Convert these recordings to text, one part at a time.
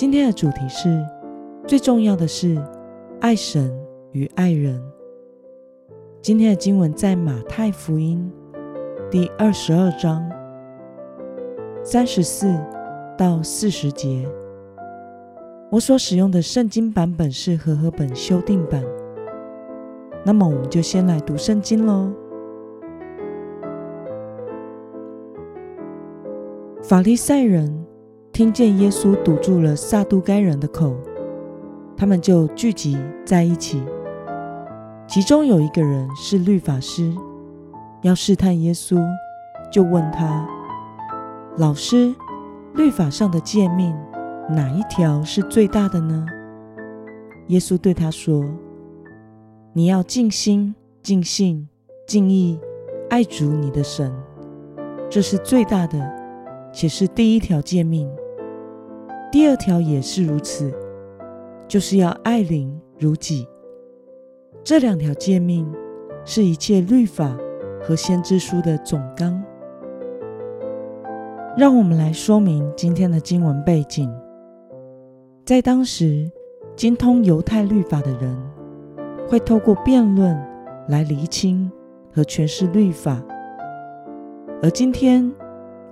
今天的主题是最重要的是爱神与爱人。今天的经文在马太福音第二十二章三十四到四十节。我所使用的圣经版本是和合本修订版。那么，我们就先来读圣经喽。法利赛人。听见耶稣堵住了撒都该人的口，他们就聚集在一起。其中有一个人是律法师，要试探耶稣，就问他：“老师，律法上的诫命哪一条是最大的呢？”耶稣对他说：“你要尽心、尽性、尽意爱主你的神，这是最大的，且是第一条诫命。”第二条也是如此，就是要爱邻如己。这两条诫命是一切律法和先知书的总纲。让我们来说明今天的经文背景。在当时，精通犹太律法的人会透过辩论来厘清和诠释律法，而今天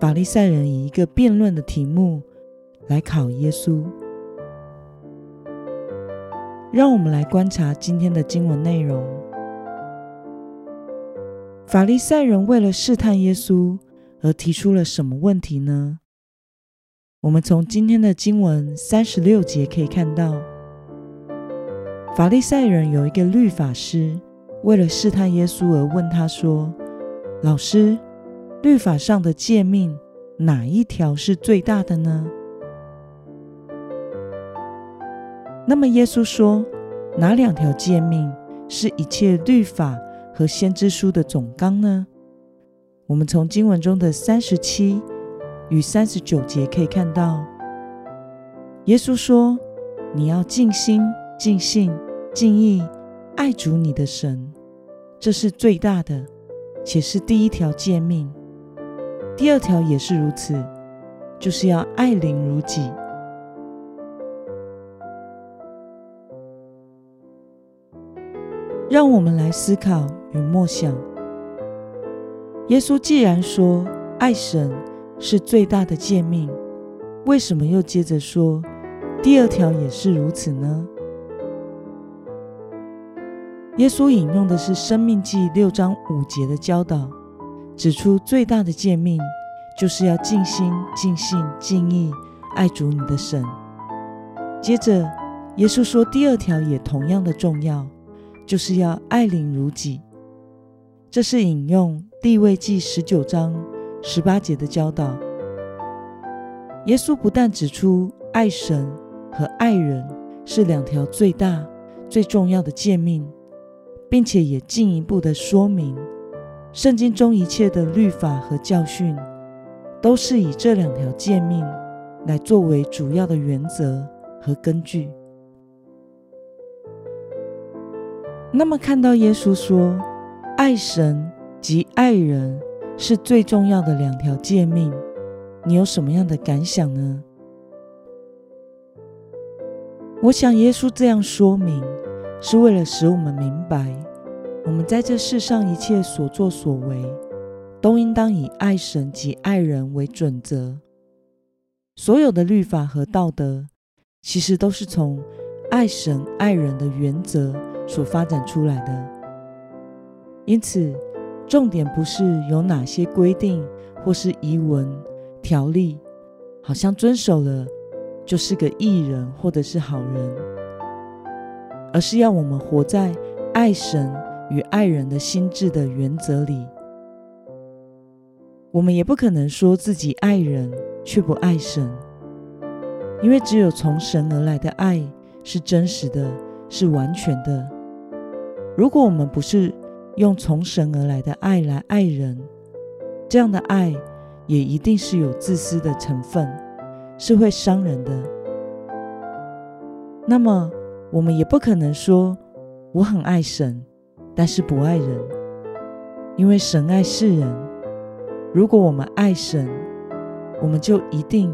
法利赛人以一个辩论的题目。来考耶稣，让我们来观察今天的经文内容。法利赛人为了试探耶稣而提出了什么问题呢？我们从今天的经文三十六节可以看到，法利赛人有一个律法师，为了试探耶稣而问他说：“老师，律法上的诫命哪一条是最大的呢？”那么耶稣说，哪两条诫命是一切律法和先知书的总纲呢？我们从经文中的三十七与三十九节可以看到，耶稣说：“你要尽心、尽性、尽意爱主你的神，这是最大的，且是第一条诫命。第二条也是如此，就是要爱邻如己。”让我们来思考与默想：耶稣既然说爱神是最大的诫命，为什么又接着说第二条也是如此呢？耶稣引用的是《生命记》六章五节的教导，指出最大的诫命就是要尽心、尽性、尽意爱主你的神。接着，耶稣说第二条也同样的重要。就是要爱邻如己，这是引用地位记十九章十八节的教导。耶稣不但指出爱神和爱人是两条最大、最重要的诫命，并且也进一步的说明，圣经中一切的律法和教训，都是以这两条诫命来作为主要的原则和根据。那么，看到耶稣说“爱神及爱人”是最重要的两条诫命，你有什么样的感想呢？我想，耶稣这样说明，是为了使我们明白，我们在这世上一切所作所为，都应当以爱神及爱人为准则。所有的律法和道德，其实都是从爱神爱人的原则。所发展出来的，因此重点不是有哪些规定或是遗文条例，好像遵守了就是个艺人或者是好人，而是要我们活在爱神与爱人的心智的原则里。我们也不可能说自己爱人却不爱神，因为只有从神而来的爱是真实的，是完全的。如果我们不是用从神而来的爱来爱人，这样的爱也一定是有自私的成分，是会伤人的。那么，我们也不可能说我很爱神，但是不爱人，因为神爱世人。如果我们爱神，我们就一定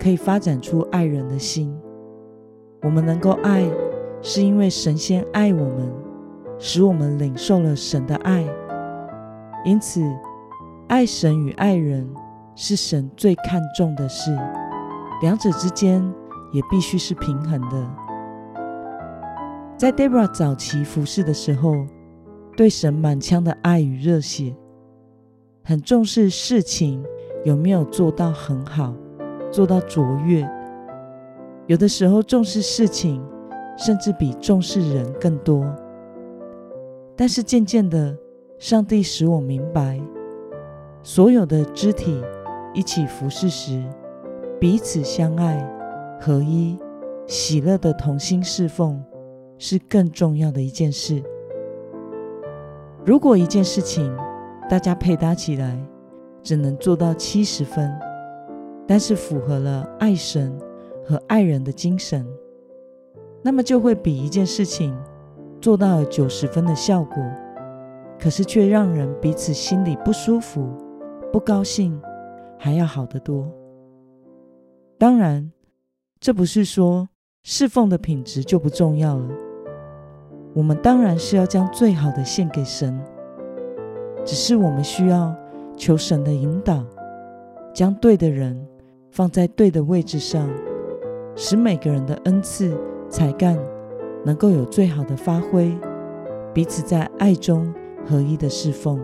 可以发展出爱人的心。我们能够爱，是因为神先爱我们，使我们领受了神的爱。因此，爱神与爱人是神最看重的事，两者之间也必须是平衡的。在 Debra 早期服侍的时候，对神满腔的爱与热血，很重视事情。有没有做到很好，做到卓越？有的时候重视事情，甚至比重视人更多。但是渐渐的，上帝使我明白，所有的肢体一起服侍时，彼此相爱、合一、喜乐的同心侍奉，是更重要的一件事。如果一件事情大家配搭起来，只能做到七十分，但是符合了爱神和爱人的精神，那么就会比一件事情做到了九十分的效果，可是却让人彼此心里不舒服、不高兴，还要好得多。当然，这不是说侍奉的品质就不重要了，我们当然是要将最好的献给神，只是我们需要。求神的引导，将对的人放在对的位置上，使每个人的恩赐、才干能够有最好的发挥，彼此在爱中合一的侍奉。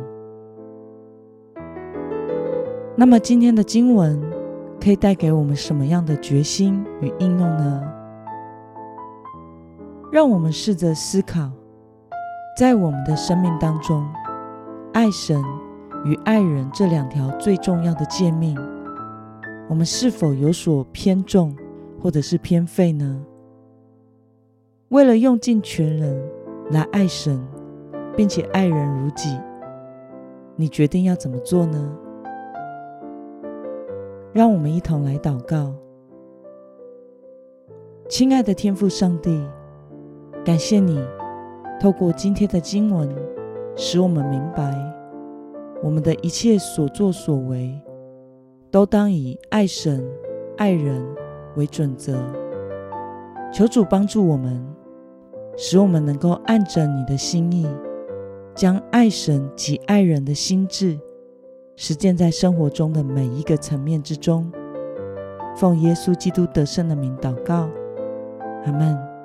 那么今天的经文可以带给我们什么样的决心与应用呢？让我们试着思考，在我们的生命当中，爱神。与爱人这两条最重要的诫命，我们是否有所偏重，或者是偏废呢？为了用尽全人来爱神，并且爱人如己，你决定要怎么做呢？让我们一同来祷告。亲爱的天父上帝，感谢你透过今天的经文，使我们明白。我们的一切所作所为，都当以爱神、爱人为准则。求主帮助我们，使我们能够按着你的心意，将爱神及爱人的心智实践在生活中的每一个层面之中。奉耶稣基督得胜的名祷告，阿门。